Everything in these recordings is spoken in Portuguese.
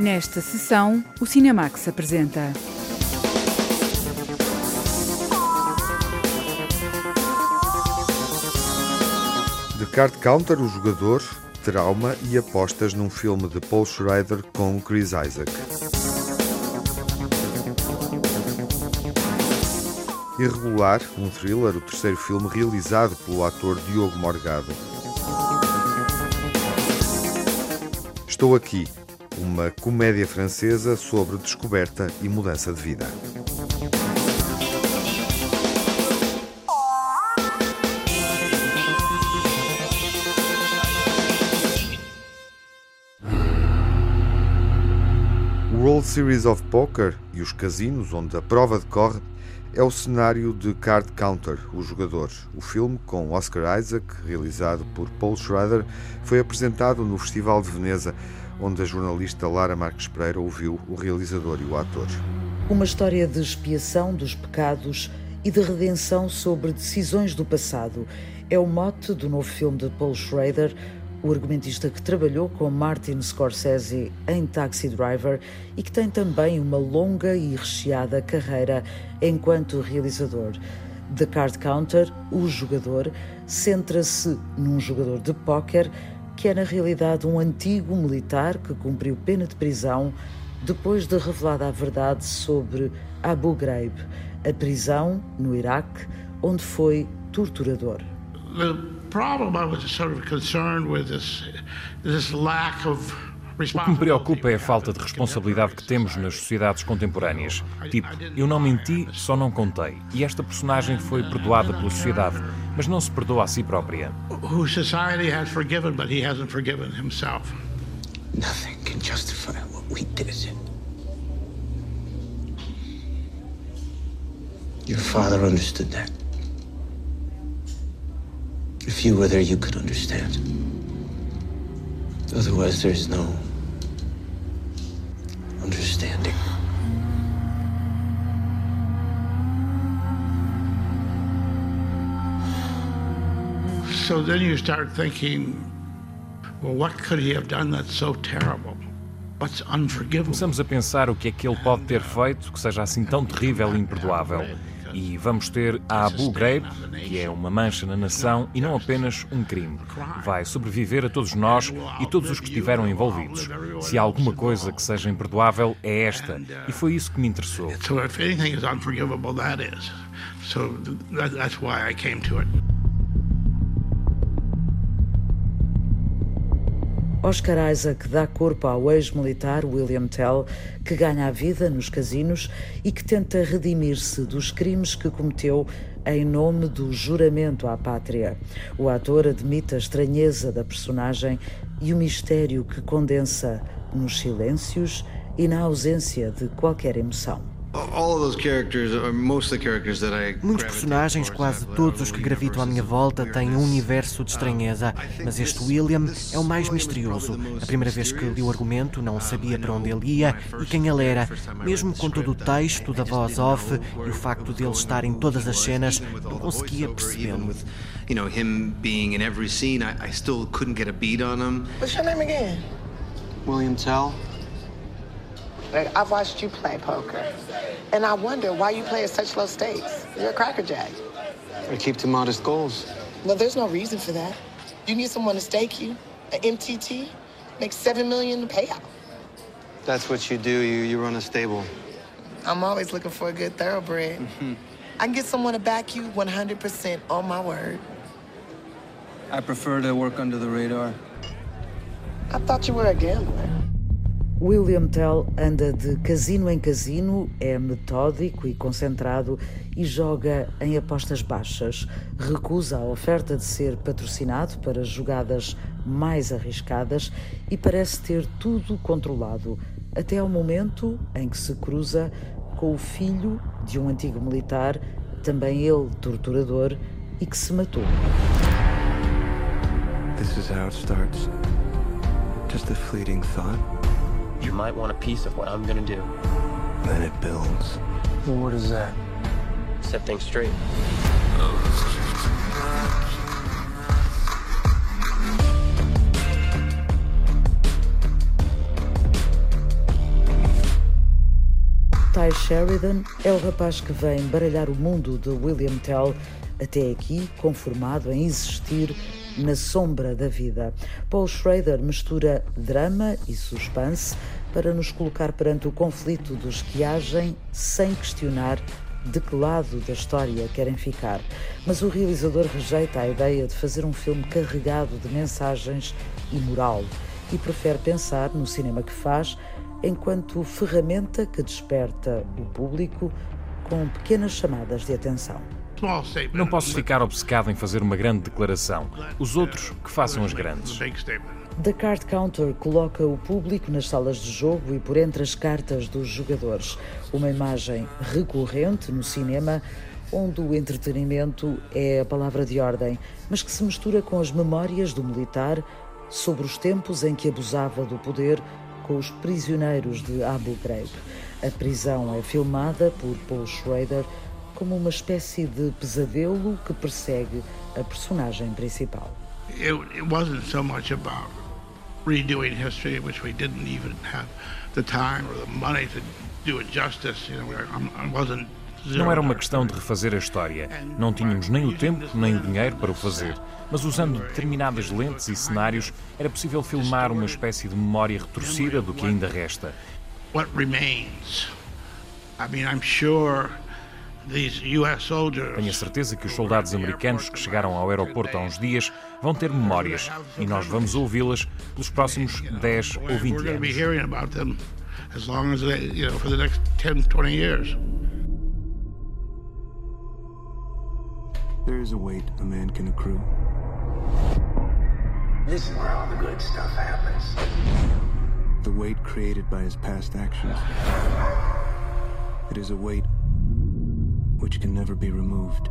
Nesta sessão, o Cinemax apresenta. The Card Counter, o jogador, trauma e apostas num filme de Paul Schrader com Chris Isaac. Irregular, um thriller, o terceiro filme realizado pelo ator Diogo Morgado. Estou aqui, uma comédia francesa sobre descoberta e mudança de vida. World Series of Poker e os casinos onde a prova decorre é o cenário de Card Counter, o jogador. O filme, com Oscar Isaac, realizado por Paul Schrader, foi apresentado no Festival de Veneza, onde a jornalista Lara Marques Pereira ouviu o realizador e o ator. Uma história de expiação dos pecados e de redenção sobre decisões do passado é o mote do novo filme de Paul Schrader, o argumentista que trabalhou com Martin Scorsese em Taxi Driver e que tem também uma longa e recheada carreira enquanto realizador. The Card Counter, o jogador, centra-se num jogador de póquer que é na realidade um antigo militar que cumpriu pena de prisão depois de revelada a verdade sobre Abu Ghraib, a prisão no Iraque onde foi torturador. The problem I was sort of concerned with this, this lack of o que me preocupa é a falta de responsabilidade que temos nas sociedades contemporâneas. Tipo, eu não menti, só não contei. E esta personagem foi perdoada pela sociedade, mas não se perdoa a si própria. Who society has forgiven, but he hasn't forgiven himself. Nothing can justify what we did. Your father understood that. If you were there, you could understand. Otherwise, there's no understanding. So then you start thinking, well, what could he have done that's so terrible? What's unforgivable? Começamos a pensar o que é que ele pode ter feito que seja assim tão terrível e imperdoável. E vamos ter a Abu Ghraib, que é uma mancha na nação e não apenas um crime. Vai sobreviver a todos nós e todos os que estiveram envolvidos. Se há alguma coisa que seja imperdoável, é esta. E foi isso que me interessou. So if anything is unforgivable, that is. So that, that's why I came to it. Oscar Isaac dá corpo ao ex-militar William Tell, que ganha a vida nos casinos e que tenta redimir-se dos crimes que cometeu em nome do juramento à pátria. O ator admite a estranheza da personagem e o mistério que condensa nos silêncios e na ausência de qualquer emoção. Muitos personagens, quase todos os que gravitam à minha volta, têm um universo de estranheza, mas este William é o mais misterioso. A primeira vez que li o argumento, não sabia para onde ele ia e quem ele era. Mesmo com todo o texto da voz off e o facto de ele estar em todas as cenas, não conseguia percebê-lo. You know, him being in every scene, I, I still couldn't get a beat on him. What's your name again? William Tell. Like, I've watched you play poker, and I wonder why you play at such low stakes. You're a crackerjack. I keep to modest goals. Well, there's no reason for that. You need someone to stake you. An MTT makes seven million to pay payout. That's what you do. You you run a stable. I'm always looking for a good thoroughbred. Mm-hmm. I can get someone to back you 100% on my word. I prefer to work under the radar. I thought you were a gambler. William Tell anda de casino em casino, é metódico e concentrado e joga em apostas baixas. Recusa a oferta de ser patrocinado para jogadas mais arriscadas e parece ter tudo controlado, até ao momento em que se cruza com o filho de um antigo militar, também ele torturador, e que se matou. This is how it starts. Just a fleeting thought. You might want a piece of what I'm gonna do. Then it builds. Well, what is that? Set things straight. Ty Sheridan é o rapaz que vem baralhar o mundo de William Tell, até aqui conformado em existir na sombra da vida. Paul Schrader mistura drama e suspense para nos colocar perante o conflito dos que agem sem questionar de que lado da história querem ficar. Mas o realizador rejeita a ideia de fazer um filme carregado de mensagens e moral e prefere pensar no cinema que faz enquanto ferramenta que desperta o público com pequenas chamadas de atenção. Não posso ficar obcecado em fazer uma grande declaração. Os outros que façam as grandes. The Card Counter coloca o público nas salas de jogo e por entre as cartas dos jogadores. Uma imagem recorrente no cinema onde o entretenimento é a palavra de ordem, mas que se mistura com as memórias do militar sobre os tempos em que abusava do poder com os prisioneiros de Abu Ghraib. A prisão é filmada por Paul Schrader como uma espécie de pesadelo que persegue a personagem principal. It, it wasn't so much about redoing history, which we didn't even have the time or the money to do it justice. You know, I wasn't não era uma questão de refazer a história. Não tínhamos nem o tempo nem o dinheiro para o fazer. Mas usando determinadas lentes e cenários, era possível filmar uma espécie de memória retorcida do que ainda resta. What remains? I mean, I'm sure tenho a certeza que os soldados americanos que chegaram ao aeroporto há uns dias vão ter memórias e nós vamos ouvi-las pelos próximos 10 ou 20 anos. There is a weight a man can accrue. This is where all the good stuff happens. The weight created by his past actions. It is a weight which can never be removed.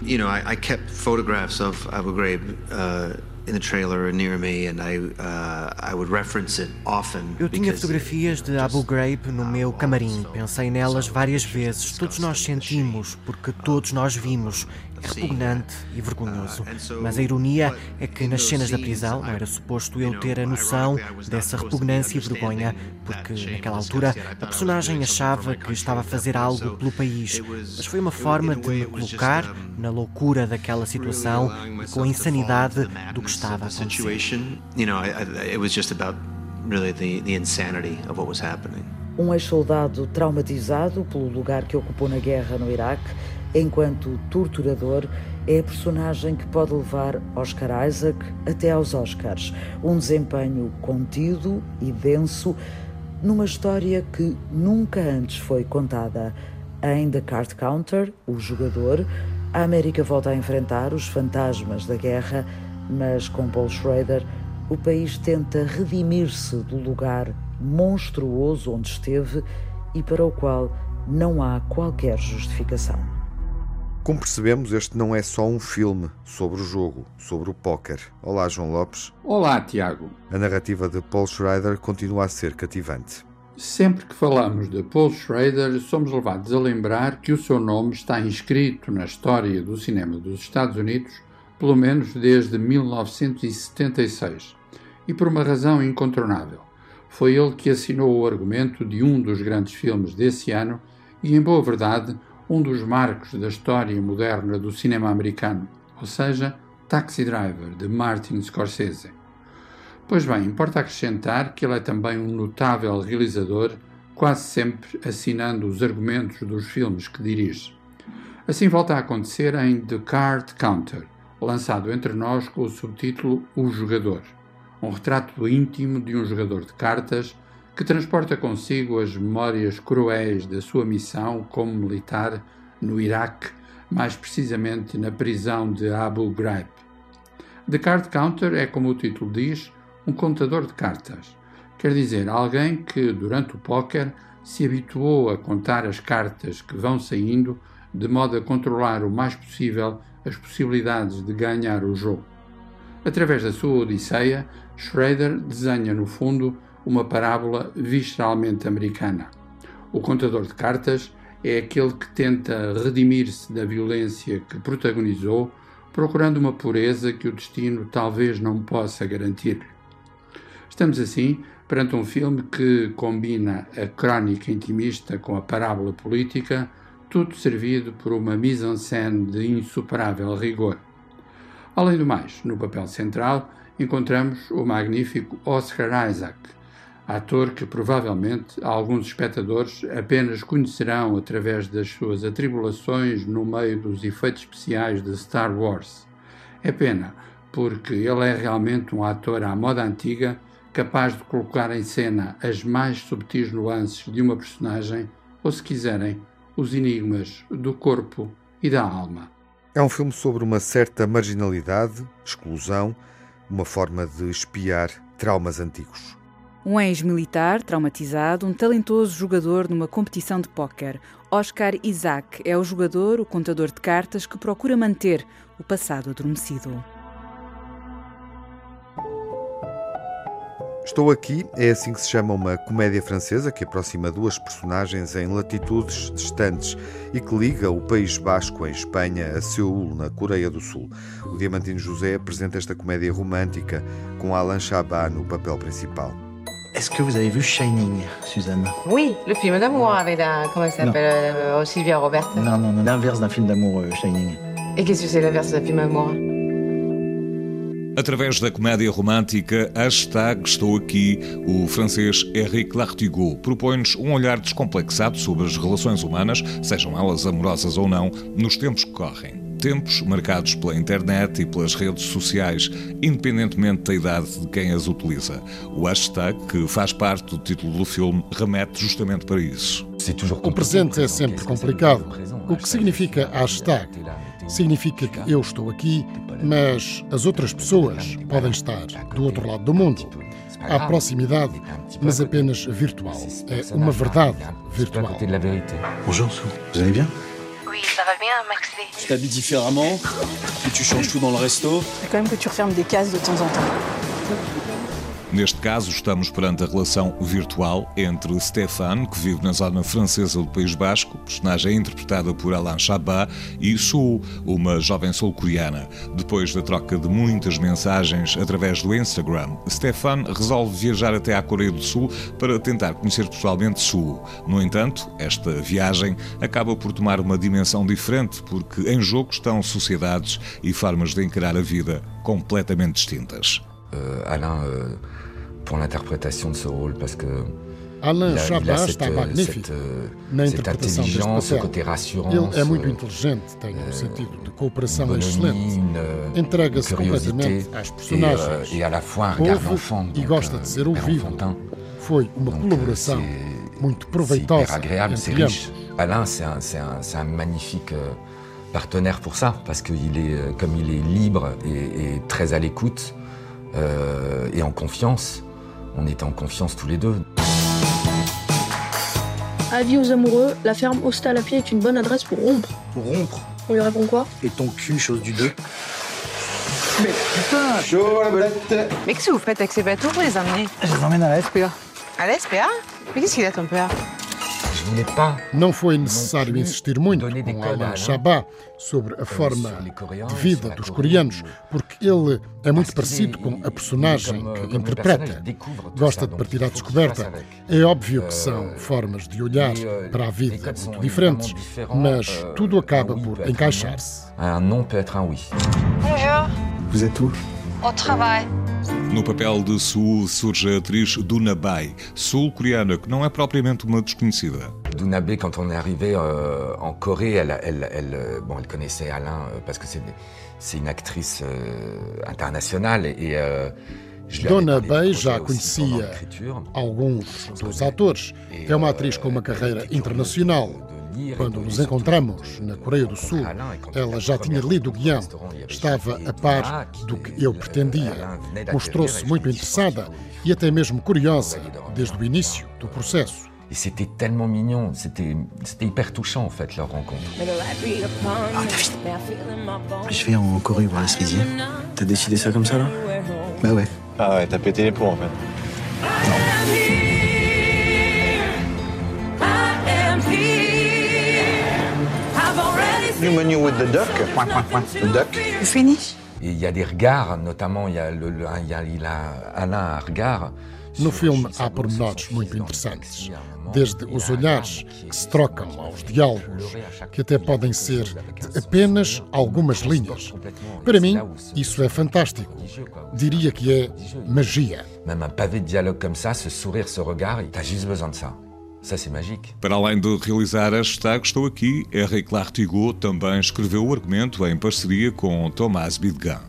You know, I, I kept photographs of Abu Ghraib uh, in the trailer near me, and I uh, I would reference it often. Eu tinha fotografias de Abu Ghraib no meu camarim. Pensei nelas várias vezes. Todos nós sentimos, porque todos nós vimos. É repugnante e vergonhoso. Mas a ironia é que nas cenas da prisão não era suposto eu ter a noção dessa repugnância e vergonha, porque naquela altura a personagem achava que estava a fazer algo pelo país. Mas foi uma forma de me colocar na loucura daquela situação e com a insanidade do que estava a acontecer. Um ex-soldado traumatizado pelo lugar que ocupou na guerra no Iraque enquanto torturador, é a personagem que pode levar Oscar Isaac até aos Oscars. Um desempenho contido e denso numa história que nunca antes foi contada. Em The Card Counter, o jogador, a América volta a enfrentar os fantasmas da guerra, mas com Paul Schrader, o país tenta redimir-se do lugar monstruoso onde esteve e para o qual não há qualquer justificação. Como percebemos, este não é só um filme sobre o jogo, sobre o póquer. Olá, João Lopes. Olá, Tiago. A narrativa de Paul Schrader continua a ser cativante. Sempre que falamos de Paul Schrader, somos levados a lembrar que o seu nome está inscrito na história do cinema dos Estados Unidos, pelo menos desde 1976. E por uma razão incontornável. Foi ele que assinou o argumento de um dos grandes filmes desse ano e, em boa verdade, um dos marcos da história moderna do cinema americano, ou seja, Taxi Driver, de Martin Scorsese. Pois bem, importa acrescentar que ele é também um notável realizador, quase sempre assinando os argumentos dos filmes que dirige. Assim volta a acontecer em The Card Counter, lançado entre nós com o subtítulo O Jogador, um retrato íntimo de um jogador de cartas que transporta consigo as memórias cruéis da sua missão como militar no Iraque, mais precisamente na prisão de Abu Ghraib. The Card Counter é, como o título diz, um contador de cartas. Quer dizer, alguém que, durante o póquer, se habituou a contar as cartas que vão saindo de modo a controlar o mais possível as possibilidades de ganhar o jogo. Através da sua Odisseia, Schrader desenha, no fundo, uma parábola visceralmente americana. O contador de cartas é aquele que tenta redimir-se da violência que protagonizou, procurando uma pureza que o destino talvez não possa garantir. Estamos assim perante um filme que combina a crónica intimista com a parábola política, tudo servido por uma mise-en-scène de insuperável rigor. Além do mais, no papel central encontramos o magnífico Oscar Isaac, ator que provavelmente alguns espectadores apenas conhecerão através das suas atribulações no meio dos efeitos especiais de Star Wars. É pena, porque ele é realmente um ator à moda antiga, capaz de colocar em cena as mais subtis nuances de uma personagem, ou se quiserem, os enigmas do corpo e da alma. É um filme sobre uma certa marginalidade, exclusão, uma forma de espiar traumas antigos. Um ex-militar traumatizado, um talentoso jogador numa competição de póquer. Oscar Isaac é o jogador, o contador de cartas que procura manter o passado adormecido. Estou aqui é assim que se chama uma comédia francesa que aproxima duas personagens em latitudes distantes e que liga o País Basco, em Espanha, a Seul, na Coreia do Sul. O Diamantino José apresenta esta comédia romântica com Alain Chabat no papel principal. Est-ce que vous avez vu Shining, Suzanne Oui, le film d'amour avec la. Comment elle s'appelle euh, Sylvia Robert. Non, non, non, l'inverse d'un film d'amour, euh, Shining. Et qu'est-ce que c'est l'inverse d'un film d'amour Através da comédia romântica Hashtag Estou Aqui, o francês Henrique Lartigot propõe-nos um olhar descomplexado sobre as relações humanas, sejam elas amorosas ou não, nos tempos que correm. Tempos marcados pela internet e pelas redes sociais, independentemente da idade de quem as utiliza. O hashtag, que faz parte do título do filme, remete justamente para isso. O presente é sempre complicado. O que significa hashtag? Significa que eu estou aqui, mas as outras pessoas podem estar do outro lado do mundo. Há proximidade, mas apenas virtual. É uma verdade virtual. Bonjour, Sou. Vous allez bien Oui, ça va bien, Maxley. Tu t'habilles différemment, que tu changes tout dans le resto. C'est quand même que tu refermes des cases de temps en temps. Neste caso, estamos perante a relação virtual entre Stéphane, que vive na zona francesa do País Basco, personagem interpretada por Alain Chabat, e Su, uma jovem sul-coreana. Depois da troca de muitas mensagens através do Instagram, Stéphane resolve viajar até à Coreia do Sul para tentar conhecer pessoalmente Su. No entanto, esta viagem acaba por tomar uma dimensão diferente, porque em jogo estão sociedades e formas de encarar a vida completamente distintas. Euh, Alain, euh, pour l'interprétation de ce rôle, parce que Alain il a- il a cette, está euh, magnífico cette, euh, na cette intelligence, ce côté rassurance. Ele é muito euh, inteligente, tem um sentido de cooperação bonhomie, excelente. euh, Entrega-se completamente às et, personagens. euh, et à la fois un regard Ouve d'enfant, e donc, gosta euh, de ser ouvido. enfantin. Foi uma Donc, colaboração c'est- muito C'est proveitosa hyper agréable, c'est riche. Alain, c'est un, c'est un- c'est un magnifique euh, partenaire pour ça, parce qu'il est, euh, comme il est libre et, et très à l'écoute euh, et en confiance, on est en confiance tous les deux. Avis aux amoureux, la ferme Hostal à pied est une bonne adresse pour rompre. Pour rompre. On lui répond quoi? Et ton cul, chose du deux? Mais putain, chaud la belette Mais qu'est-ce que vous faites avec ces bateaux pour les amener Je les emmène à la SPA. À la SPA Mais qu'est-ce qu'il a ton père? Não foi necessário insistir muito com Alain Chabat sobre a forma de vida dos coreanos, porque ele é muito parecido com a personagem que interpreta. Gosta de partir à descoberta. É óbvio que Euh, são formas de olhar euh, para a vida muito diferentes, mas euh, tudo acaba por encaixar-se. Un non peut être un oui. Bonjour. Vous êtes où Au travail. No papel de Su surge a atriz Duna Bai, sul-coreana, que não é propriamente uma desconhecida. Dunabe, quand on est arrivé euh, en Corée, elle, elle, elle, euh, bon, elle connaissait Alain euh, parce que c'est une actrice euh, internationale et euh, Dona Bay já conhecia alguns dos atores. É uma atriz com uma carreira internacional. Quando nos encontramos na Coreia do Sul, ela já tinha lido o guião, estava a par do que eu pretendia. Mostrou-se muito interessada e até mesmo curiosa desde o início do processo. Et c'était tellement mignon, c'était hyper touchant en fait leur rencontre. Je vais en Corée voir la cerisier. T'as décidé ça comme ça, là Bah ouais. Ah ouais, t'as pété les plombs en fait. You menu with the duck? Point, point, point. The duck? You finish? Et il y a des regards, notamment il y a, le, le, il y a, il a Alain un regard. No filme há pormenores muito interessantes, desde os olhares que se trocam aos diálogos, que até podem ser de apenas algumas linhas. Para mim, isso é fantástico. Diria que é magia. Même un pavé de dialogue comme ça, ce sourire, ce regard, t'as juste besoin de ça. Ça, c'est magique. Para além de realizar a hashtag Estou Aqui, Henri Clartigot também escreveu o argumento em parceria com Thomas Bidgan.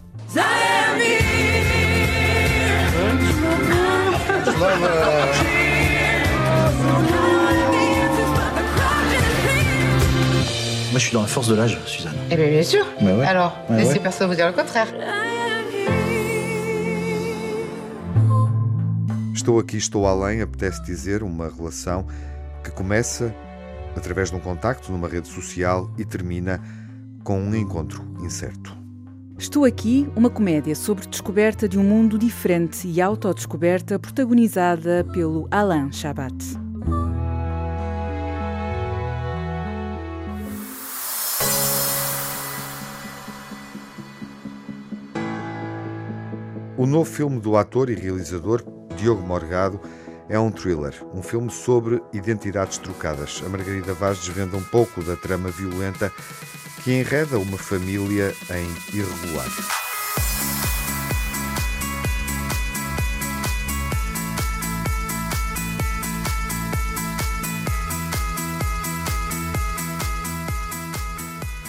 Moi, je suis dans la force de l'âge, Suzanne. Eh bien, bien sûr. Bah ouais. Alors, Ouais, laissez ouais. personne vous dire le contraire. Estou aqui, estou além, apetece dizer uma relação começa através de um contacto numa rede social e termina com um encontro incerto. Estou aqui, uma comédia sobre descoberta de um mundo diferente e autodescoberta protagonizada pelo Alain Chabat. O novo filme do ator e realizador Diogo Morgado é um thriller, um filme sobre identidades trocadas. A Margarida Vaz desvenda um pouco da trama violenta que enreda uma família em irregular.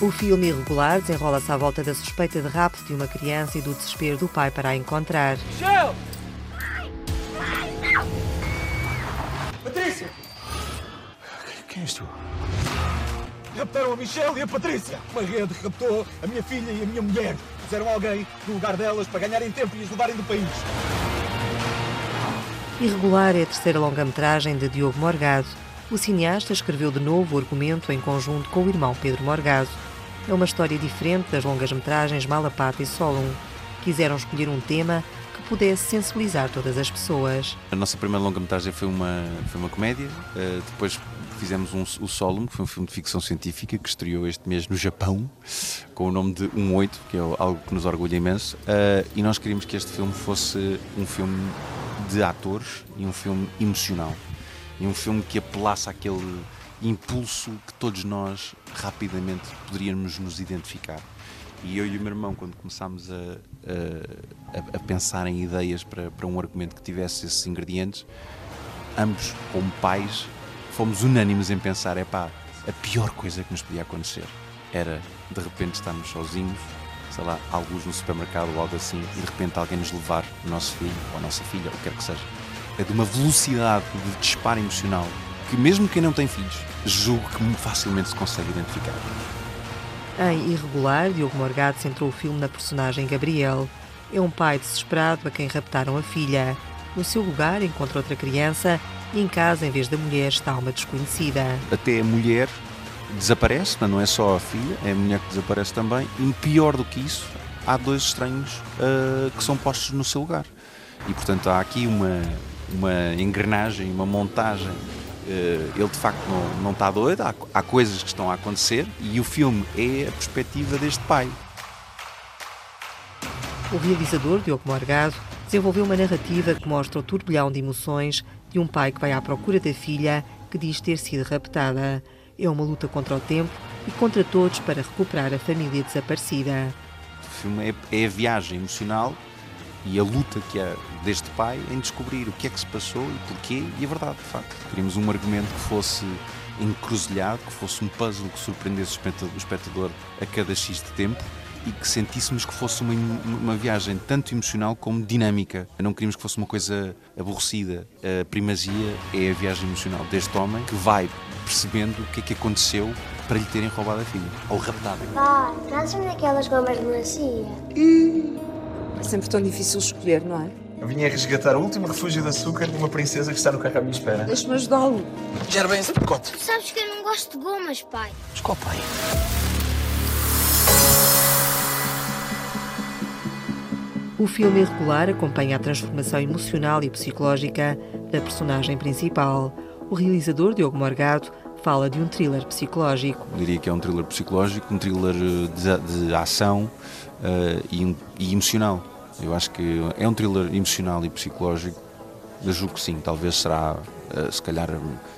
O filme irregular desenrola-se à volta da suspeita de rapto de uma criança e do desespero do pai para a encontrar. Michel! Tu? Raptaram a Michelle e a Patrícia! Uma rede raptou a minha filha e a minha mulher. Puseram alguém no lugar delas para ganharem tempo e as levarem do país. Irregular é a terceira longa-metragem de Diogo Morgado. O cineasta escreveu de novo o argumento em conjunto com o irmão Pedro Morgado. É uma história diferente das longas-metragens Malapata e Solon. Quiseram escolher um tema que pudesse sensibilizar todas as pessoas. A nossa primeira longa-metragem foi uma, foi uma comédia, uh, depois fizemos um, o Solum, que foi um filme de ficção científica que estreou este mês no Japão, com o nome de 18, que é algo que nos orgulha imenso, uh, e nós queríamos que este filme fosse um filme de atores e um filme emocional, e um filme que apelasse àquele impulso que todos nós rapidamente poderíamos nos identificar. E eu e o meu irmão, quando começámos a, a, a pensar em ideias para, para um argumento que tivesse esses ingredientes, ambos, como pais, fomos unânimes em pensar: é pá, a pior coisa que nos podia acontecer era de repente estarmos sozinhos, sei lá, alguns no supermercado ou algo assim, e de repente alguém nos levar o nosso filho ou a nossa filha, o que quer que seja. É de uma velocidade de disparo emocional que, mesmo quem não tem filhos, julgo que facilmente se consegue identificar. Em Irregular, Diogo Morgado centrou o filme na personagem Gabriel. É um pai desesperado a quem raptaram a filha. No seu lugar, encontra outra criança e em casa, em vez da mulher, está uma desconhecida. Até a mulher desaparece, mas não é só a filha, é a mulher que desaparece também. E pior do que isso, há dois estranhos uh, que são postos no seu lugar. E portanto há aqui uma, uma engrenagem, uma montagem ele de facto não, não está doido, há, há, coisas que estão a acontecer e o filme é a perspectiva deste pai. O realizador, Diogo Morgado, desenvolveu uma narrativa que mostra o turbilhão de emoções de um pai que vai à procura da filha que diz ter sido raptada. É uma luta contra o tempo e contra todos para recuperar a família desaparecida. O filme é, é a viagem emocional e a luta que é deste pai em descobrir o que é que se passou e porquê e a verdade, de facto. Queríamos um argumento que fosse encruzilhado, que fosse um puzzle que surpreendesse o espectador a cada X de tempo e que sentíssemos que fosse uma, uma viagem tanto emocional como dinâmica. Não queríamos que fosse uma coisa aborrecida. A primazia é a viagem emocional deste homem que vai percebendo o que é que aconteceu para lhe terem roubado a filha, ou raptado. Pá, trazes-me daquelas gomas de melancia. É sempre tão difícil escolher, não é? Eu vim a resgatar o último refúgio de açúcar de uma princesa que está no carro à minha espera. Deixa-me ajudá-lo. Já bem esse pacote. Tu sabes que eu não gosto de gomas, pai. Desculpa, pai. O filme Irregular acompanha a transformação emocional e psicológica da personagem principal. O realizador, Diogo Morgado, fala de um thriller psicológico. Eu diria que é um thriller psicológico, um thriller eh, de, de ação uh, e, e, emocional. Eu acho que é um thriller emocional e psicológico. Eu julgo que sim, talvez será, se calhar,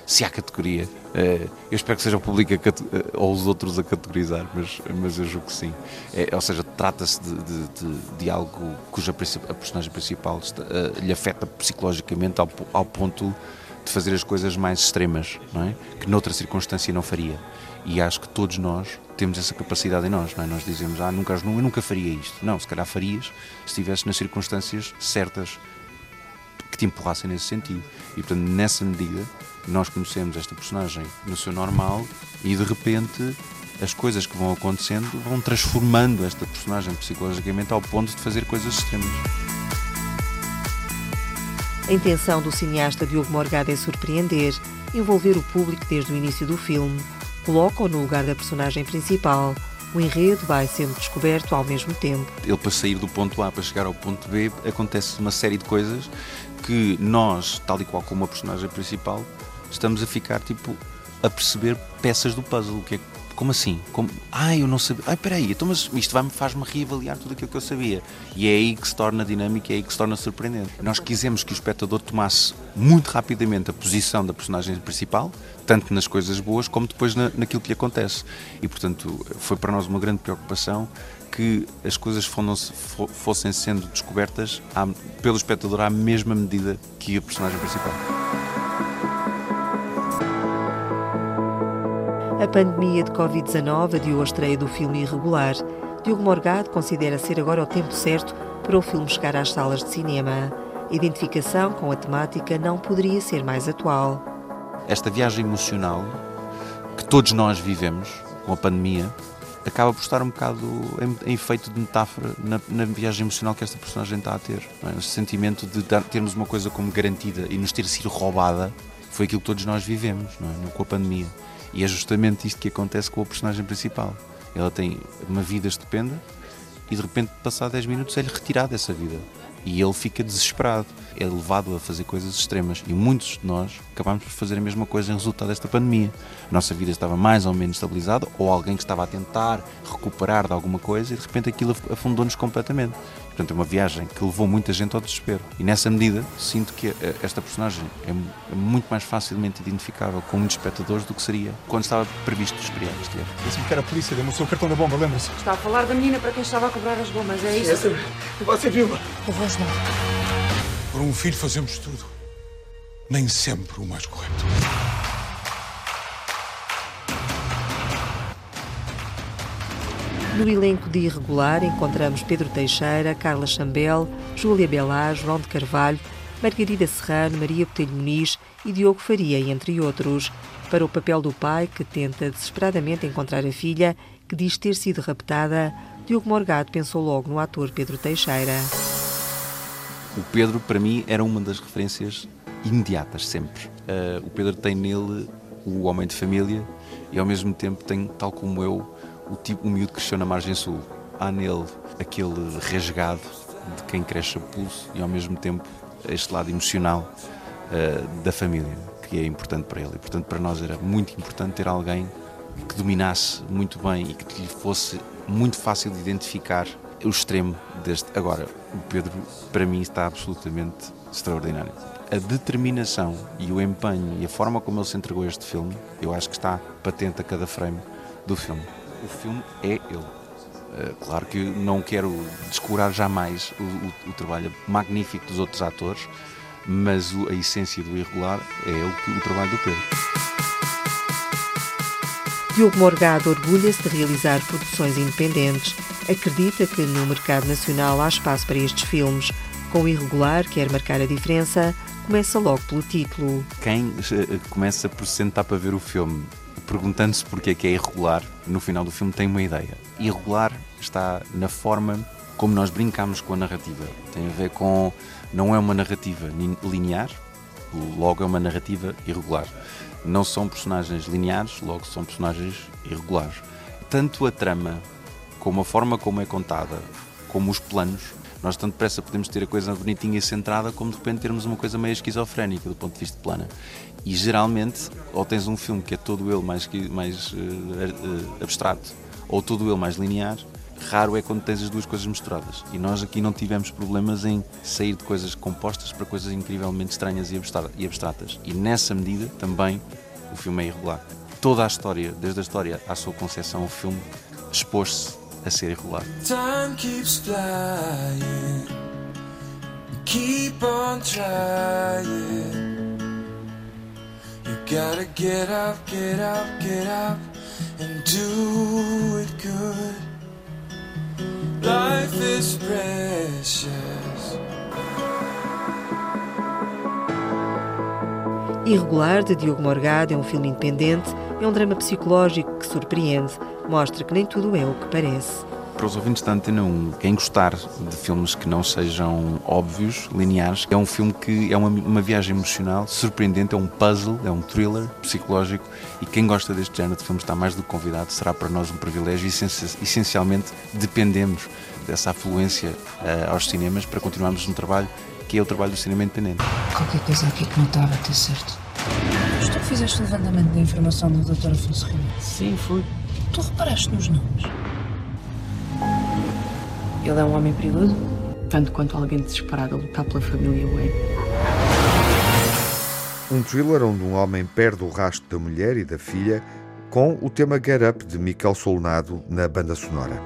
se há categoria. Uh, eu espero que seja o público a, ou os outros a categorizar, mas, mas eu julgo que sim. É, ou seja, trata-se de, de, de, de, algo cuja a personagem principal está, lhe afeta psicologicamente ao, ao ponto de fazer as coisas mais extremas, não é? que noutra circunstância não faria. E acho que todos nós temos essa capacidade em nós, não é? Nós dizemos, ah, nunca, eu nunca faria isto. Não, se calhar farias se estivesse nas circunstâncias certas que te empurrassem nesse sentido. E portanto, nessa medida, nós conhecemos esta personagem no seu normal e de repente as coisas que vão acontecendo vão transformando esta personagem psicologicamente ao ponto de fazer coisas extremas. A intenção do cineasta Diogo Morgado é surpreender, envolver o público desde o início do filme. Coloca-o no lugar da personagem principal. O enredo vai sendo descoberto ao mesmo tempo. Ele, para sair do ponto A para chegar ao ponto B, acontece uma série de coisas que nós, tal e qual como a personagem principal, estamos a ficar tipo a perceber peças do puzzle. O que é como assim? Como... Ai, eu não sabia. Ai, peraí, então, mas isto faz-me reavaliar tudo aquilo que eu sabia. E é aí que se torna dinâmico, é aí que se torna surpreendente. Nós quisemos que o espectador tomasse muito rapidamente a posição da personagem principal, tanto nas coisas boas como depois na, naquilo que lhe acontece. E, portanto, foi para nós uma grande preocupação que as coisas fossem sendo descobertas pelo espectador à mesma medida que a personagem principal. A pandemia de Covid-19 adiou a estreia do filme Irregular. Diogo Morgado considera ser agora o tempo certo para o filme chegar às salas de cinema. A identificação com a temática não poderia ser mais atual. Esta viagem emocional que todos nós vivemos com a pandemia acaba por estar um bocado em, em efeito de metáfora na, na, viagem emocional que esta personagem está a ter. É? Sentimento de dar, termos uma coisa como garantida e nos ter sido roubada foi aquilo que todos nós vivemos é? com a pandemia. E é justamente isto que acontece com a personagem principal. Ela tem uma vida estupenda e de repente, passado 10 minutos, é-lhe retirado dessa vida. E ele fica desesperado. É levado a fazer coisas extremas. E muitos de nós acabamos por fazer a mesma coisa em resultado desta pandemia. A nossa vida estava mais ou menos estabilizada, ou alguém que estava a tentar recuperar de alguma coisa e de repente aquilo afundou-nos completamente. Portanto, é uma viagem que levou muita gente ao desespero. E nessa medida, sinto que eh, esta personagem é, é muito mais facilmente identificável com muitos espectadores do que seria quando estava previsto estrear este ano. Disse-me que era a polícia, deu-me o seu cartão da bomba, lembra-se? Está a falar da menina para quem estava a cobrar as bombas, é isso? Essa, você viu? Eu vou ajudar. Por um filho fazemos tudo. Nem sempre o mais correto. No elenco de Irregular encontramos Pedro Teixeira, Carla Chambel, Júlia Belá, João de Carvalho, Margarida Serrano, Maria Botelho Muniz e Diogo Faria, entre outros. Para o papel do pai, que tenta desesperadamente encontrar a filha, que diz ter sido raptada, Diogo Morgado pensou logo no ator Pedro Teixeira. O Pedro, para mim, era uma das referências imediatas, sempre. Uh, o Pedro tem nele o homem de família e, ao mesmo tempo, tem, tal como eu, o, tipo, o miúdo cresceu na margem sul. Há nele aquele resgado de quem cresce a pulso e ao mesmo tempo este lado emocional uh, da família, que é importante para ele. E portanto, para nós era muito importante ter alguém que dominasse muito bem e que lhe fosse muito fácil de identificar o extremo deste. Agora, o Pedro, para mim, está absolutamente extraordinário. A determinação e o empenho e a forma como ele se entregou a este filme, eu acho que está patente a cada frame do filme o filme é ele. Uh, claro que não quero descurar jamais o, o, o, trabalho magnífico dos outros atores, mas o, a essência do irregular é o, o trabalho do Pedro. Diogo Morgado orgulha-se de realizar produções independentes. Acredita que no mercado nacional há espaço para estes filmes. Com o irregular, quer marcar a diferença, começa logo pelo título. Quem eh, começa por sentar para ver o filme perguntando-se porque é que é irregular, no final do filme tem uma ideia. Irregular está na forma como nós brincamos com a narrativa. Tem a ver com. Não é uma narrativa linear, logo é uma narrativa irregular. Não são personagens lineares, logo são personagens irregulares. Tanto a trama, como a forma como é contada, como os planos, Nós tanto depressa podemos ter a coisa bonitinha e centrada, como de repente termos uma coisa meio esquizofrénica do ponto de vista de plana. E geralmente, ou tens um filme que é todo ele mais, mais uh, uh, abstrato, ou todo ele mais linear, raro é quando tens as duas coisas misturadas. E nós aqui não tivemos problemas em sair de coisas compostas para coisas incrivelmente estranhas e abstratas. E nessa medida também o filme é irregular. Toda a história, desde a história à sua concepção, o filme expôs-se a ser irregular. Time keeps flying. Keep on trying. You gotta get up, get up, get up and do it good. Life is precious. Irregular, de Diogo Morgado, é um filme independente, é um drama psicológico que surpreende, mostra que nem tudo é o que parece. Para os ouvintes da Antena 1, quem gostar de filmes que não sejam óbvios, lineares, é um filme que é uma, uma viagem emocional, surpreendente, é um puzzle, é um thriller psicológico e quem gosta deste género de filmes está mais do que convidado, será para nós um privilégio e essencialmente dependemos dessa afluência uh, aos cinemas para continuarmos um trabalho que é o trabalho do cinema independente. Qualquer coisa aqui que não estava a ter certo. Mas tu fizeste o levantamento da informação do Dr. Afonso Rima? Sim, fui. Tu reparaste nos nomes? Ele é um homem perigoso, tanto quanto alguém desesperado a lutar pela família Wayne. Um thriller onde um homem perde o rastro da mulher e da filha com o tema Get Up de Miquel Solnado na banda sonora.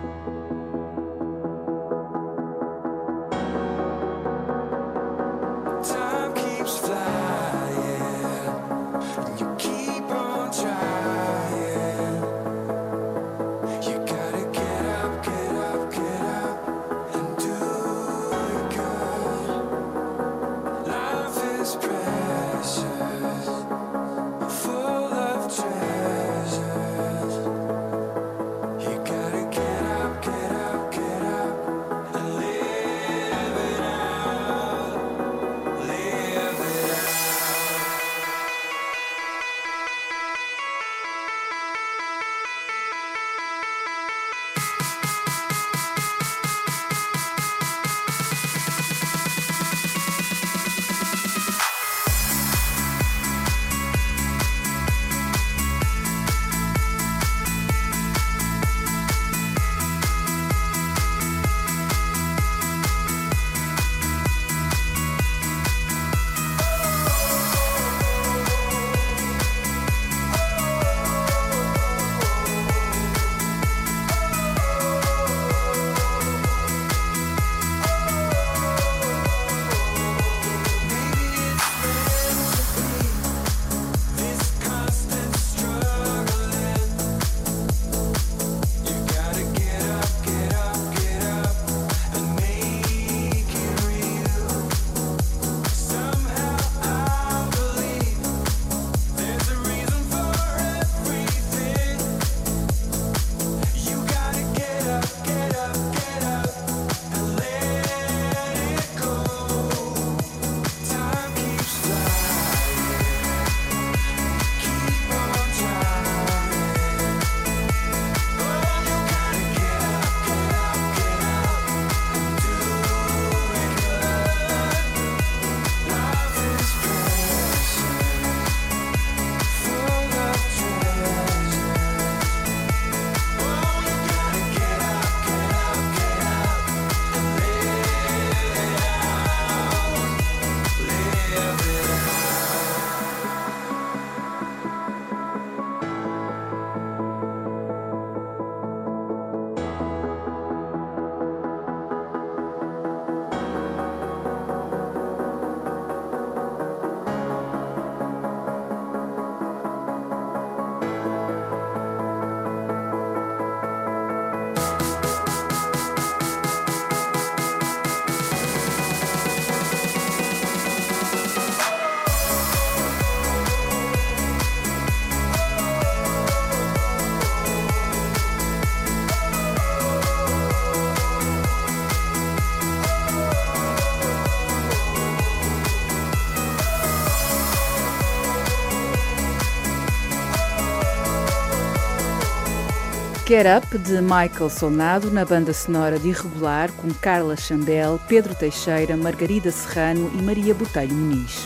Get Up, de Michael Solnado, na banda sonora de Irregular, com Carla Chambel, Pedro Teixeira, Margarida Serrano e Maria Botelho Muniz.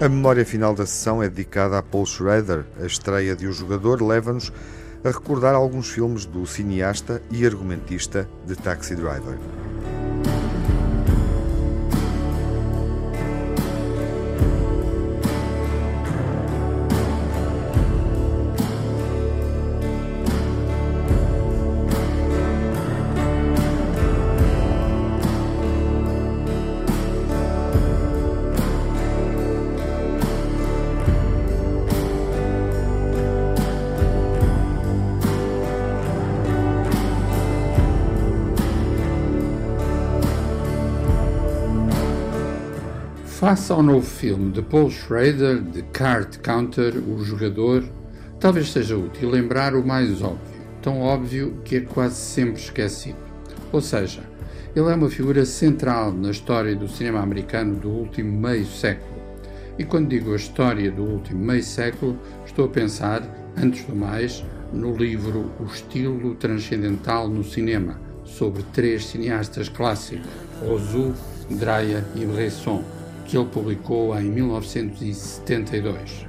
A memória final da sessão é dedicada a Paul Schrader. A estreia de O Jogador leva-nos a recordar alguns filmes do cineasta e argumentista de Taxi Driver. Face ao novo filme de Paul Schrader, The Card Counter, o jogador, talvez seja útil lembrar o mais óbvio, tão óbvio que é quase sempre esquecido. Ou seja, ele é uma figura central na história do cinema americano do último meio século. E quando digo a história do último meio século, estou a pensar, antes do mais, no livro O Estilo Transcendental no Cinema, sobre três cineastas clássicos, Ozu, Dreyer e Bresson que ele publicou em 1972.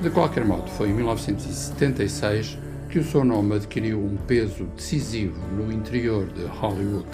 De qualquer modo, foi em 1976 que o seu nome adquiriu um peso decisivo no interior de Hollywood.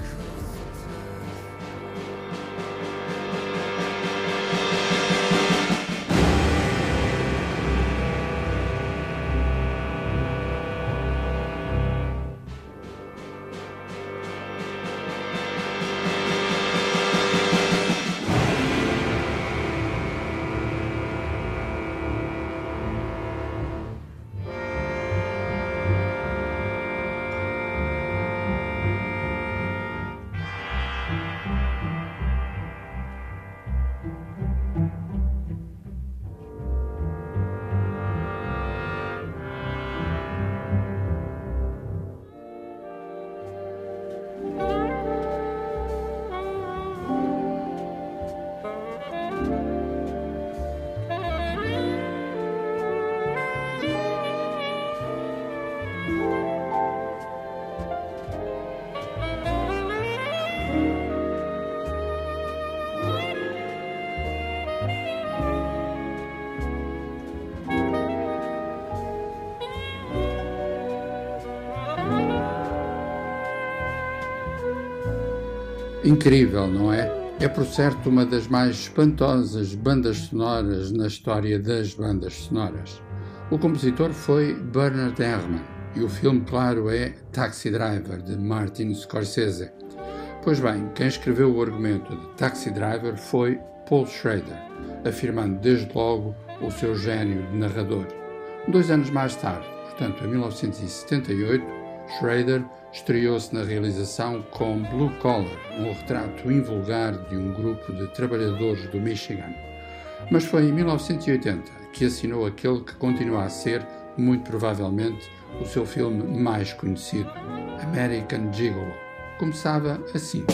Incrível, não é? É por certo uma das mais espantosas bandas sonoras na história das bandas sonoras. O compositor foi Bernard Herrmann e o filme, claro, é Taxi Driver, de Martin Scorsese. Pois bem, quem escreveu o argumento de Taxi Driver foi Paul Schrader, afirmando desde logo o seu gênio de narrador. Dois anos mais tarde, portanto em 1978, Schrader estreou-se na realização com Blue Collar, um retrato invulgar de um grupo de trabalhadores do Michigan. Mas foi em 1980 que assinou aquele que continua a ser, muito provavelmente, o seu filme mais conhecido, American Gigolo. Começava assim.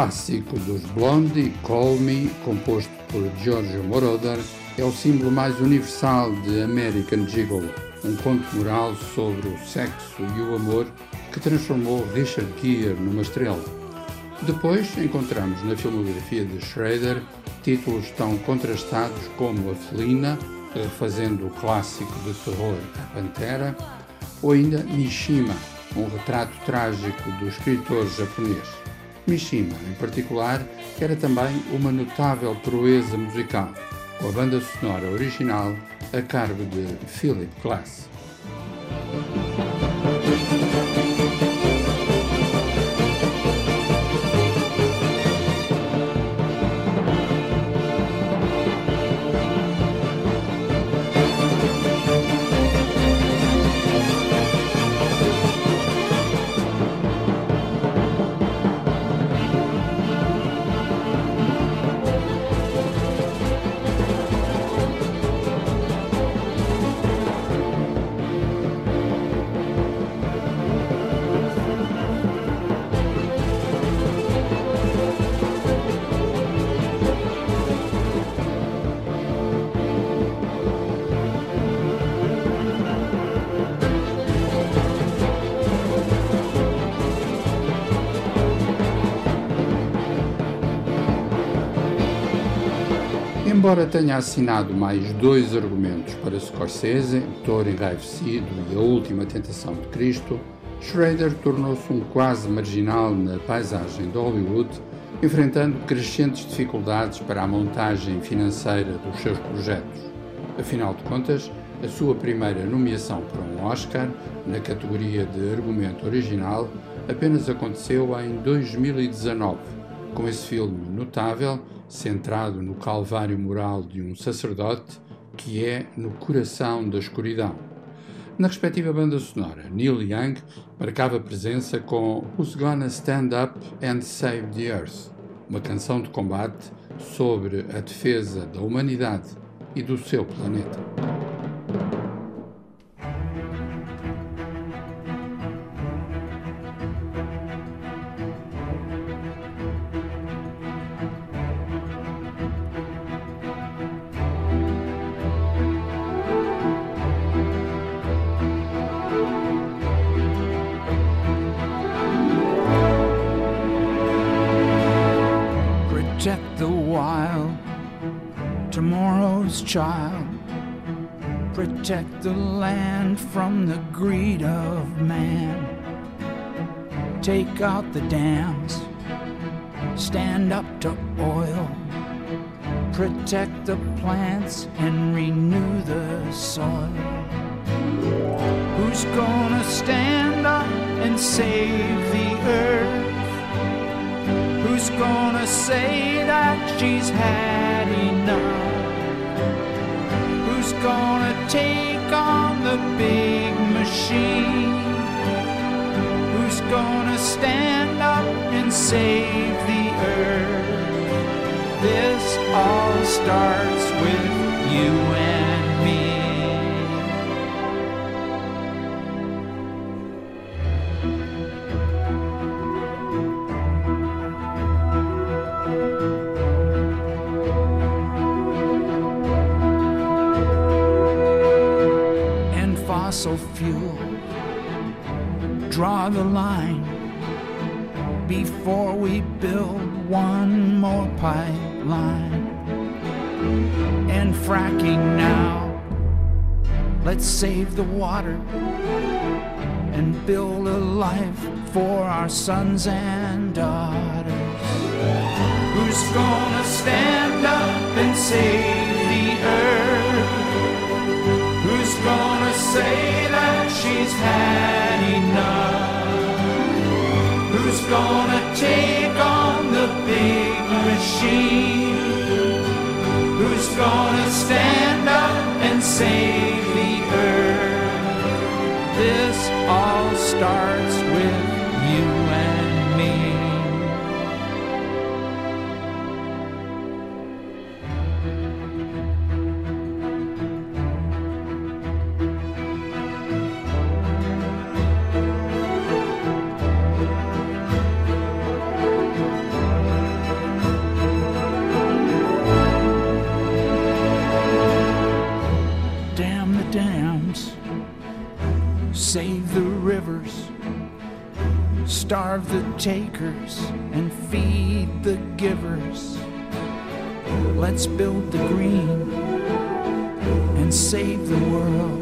Clássico dos Blondie, Call Me, composto por Giorgio Moroder, é o símbolo mais universal de American Gigolo, um conto moral sobre o sexo e o amor que transformou Richard Gere numa estrela. Depois encontramos na filmografia de Schrader títulos tão contrastados como A Felina, eh, fazendo o clássico de terror A Pantera, ou ainda Mishima, um retrato trágico do escritor japonês. Mishima, em particular, era também uma notável proeza musical, com a banda sonora original a cargo de Philip Glass. Embora tenha assinado mais dois argumentos para Scorsese, Toro Enraivecido e A Última Tentação de Cristo, Schrader tornou-se um quase marginal na paisagem de Hollywood, enfrentando crescentes dificuldades para a montagem financeira dos seus projetos. Afinal de contas, a sua primeira nomeação para um Oscar, na categoria de argumento original, apenas aconteceu em 2019, com esse filme notável centrado no calvário moral de um sacerdote que é no coração da escuridão. Na respectiva banda sonora, Neil Young marcava presença com Who's Gonna Stand Up and Save the Earth, uma canção de combate sobre a defesa da humanidade e do seu planeta. Take out the dams. Stand up to oil. Protect the plants and renew the soil. Who's gonna stand up and save the earth? Who's gonna say that she's had enough? Who's gonna take on the big gonna stand up and save the earth? This all starts with you we build one more pipeline. And fracking now. Let's save the water and build a life for our sons and daughters. Who's gonna stand up and save the earth? Who's gonna say that she's had enough? Gonna take on the big machine? Who's gonna stand up and save the earth? This all starts with takers and feed the givers. Let's build the green and save the world.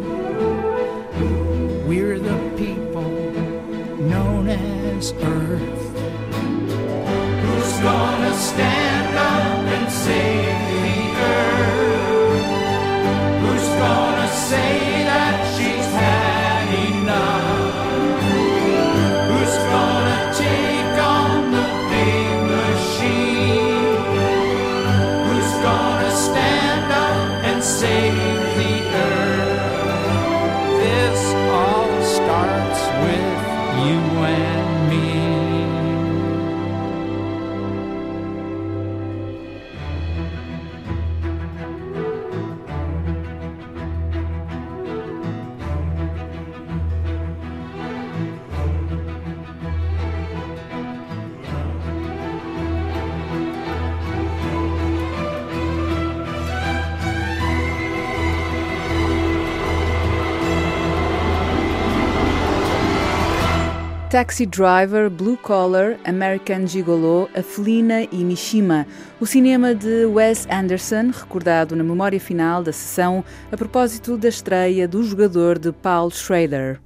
Taxi Driver, Blue Collar, American Gigolo, A Felina e Mishima. O cinema de Wes Anderson, recordado na memória final da sessão a propósito da estreia do jogador de Paul Schrader.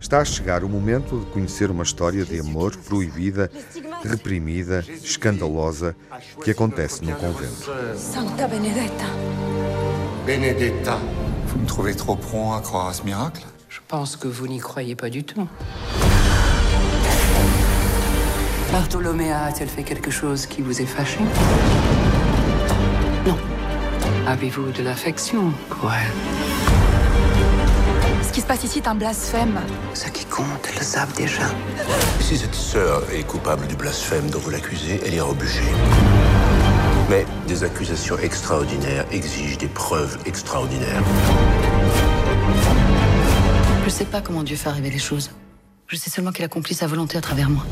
Está a chegar o momento de conhecer uma história de amor proibida, reprimida, escandalosa, que acontece num convento. Santa Benedetta. Benedetta. Vous me trouvez trop prompt à croire à ce miracle? Je pense que vous n'y croyez pas du tout. Bartholoméa a-t-elle fait quelque chose qui vous est fâché? Non. Avez-vous de l'affection pour elle? Ce qui se passe ici est un blasphème. Ce qui compte, elles le savent déjà. Si cette sœur est coupable du blasphème dont vous l'accusez, elle ira au bûcher. Mais des accusations extraordinaires exigent des preuves extraordinaires. Je sais pas comment Dieu fait arriver les choses. Je sais seulement qu'il accomplit sa volonté à travers moi.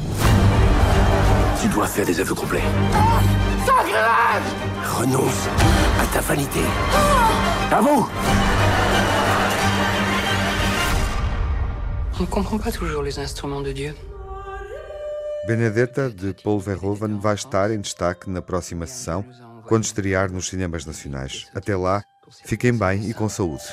Tu dois faire des aveux complets. Renonce à ta vanité. À vous On ne comprend pas toujours les instruments de Dieu. Benedetta, de Paul Verhoeven, vai estar em destaque na próxima sessão, quando estrear nos cinemas nacionais. Até lá, fiquem bem e com saúde.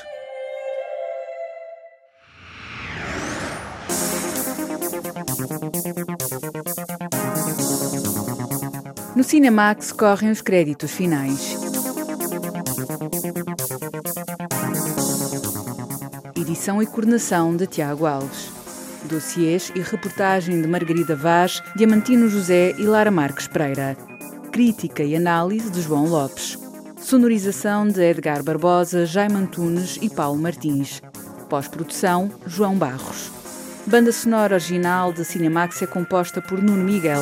No Cinemax correm os créditos finais. Edição e coordenação de Tiago Alves. Dossiês e reportagem de Margarida Vaz, Diamantino José e Lara Marques Pereira. Crítica e análise de João Lopes. Sonorização de Edgar Barbosa, Jaime Antunes e Paulo Martins. Pós-produção, João Barros. Banda sonora original de Cinemax é composta por Nuno Miguel.